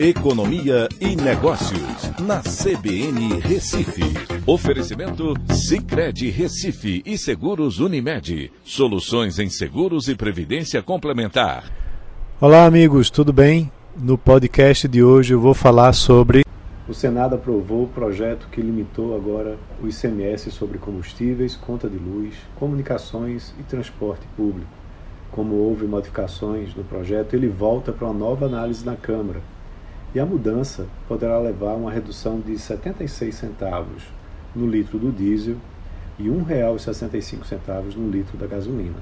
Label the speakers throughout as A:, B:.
A: Economia e Negócios, na CBN Recife. Oferecimento Cicred Recife e Seguros Unimed. Soluções em seguros e previdência complementar.
B: Olá, amigos, tudo bem? No podcast de hoje eu vou falar sobre.
C: O Senado aprovou o projeto que limitou agora o ICMS sobre combustíveis, conta de luz, comunicações e transporte público. Como houve modificações no projeto, ele volta para uma nova análise na Câmara e a mudança poderá levar a uma redução de 76 centavos no litro do diesel e R$ 1,65 no litro da gasolina.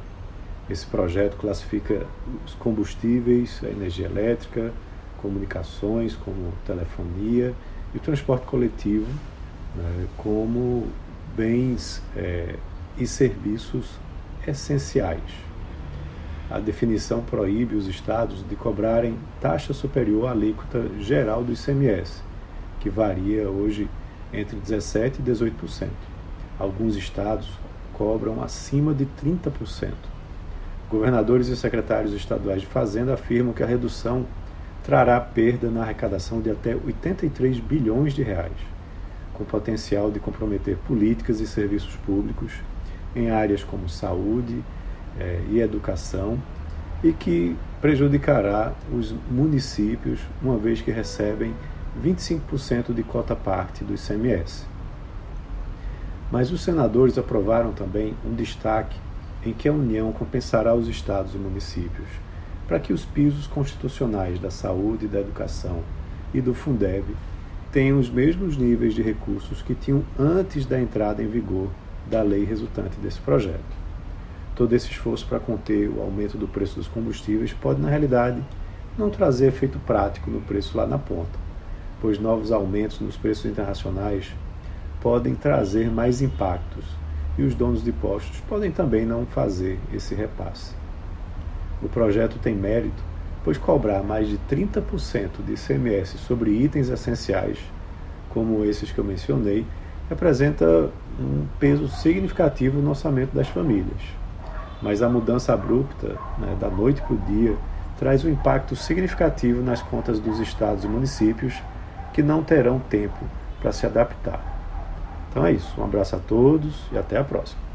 C: Esse projeto classifica os combustíveis, a energia elétrica, comunicações como telefonia e o transporte coletivo né, como bens é, e serviços essenciais a definição proíbe os estados de cobrarem taxa superior à alíquota geral do ICMS, que varia hoje entre 17% e 18%. Alguns estados cobram acima de 30%. Governadores e secretários estaduais de Fazenda afirmam que a redução trará perda na arrecadação de até 83 bilhões de reais, com potencial de comprometer políticas e serviços públicos em áreas como saúde, é, e educação e que prejudicará os municípios, uma vez que recebem 25% de cota parte do ICMS. Mas os senadores aprovaram também um destaque em que a União compensará os estados e municípios para que os pisos constitucionais da saúde, da educação e do Fundeb tenham os mesmos níveis de recursos que tinham antes da entrada em vigor da lei resultante desse projeto todo esse esforço para conter o aumento do preço dos combustíveis pode, na realidade, não trazer efeito prático no preço lá na ponta, pois novos aumentos nos preços internacionais podem trazer mais impactos e os donos de postos podem também não fazer esse repasse. O projeto tem mérito, pois cobrar mais de 30% de ICMS sobre itens essenciais, como esses que eu mencionei, representa um peso significativo no orçamento das famílias mas a mudança abrupta, né, da noite para o dia, traz um impacto significativo nas contas dos estados e municípios que não terão tempo para se adaptar. Então é isso. Um abraço a todos e até a próxima.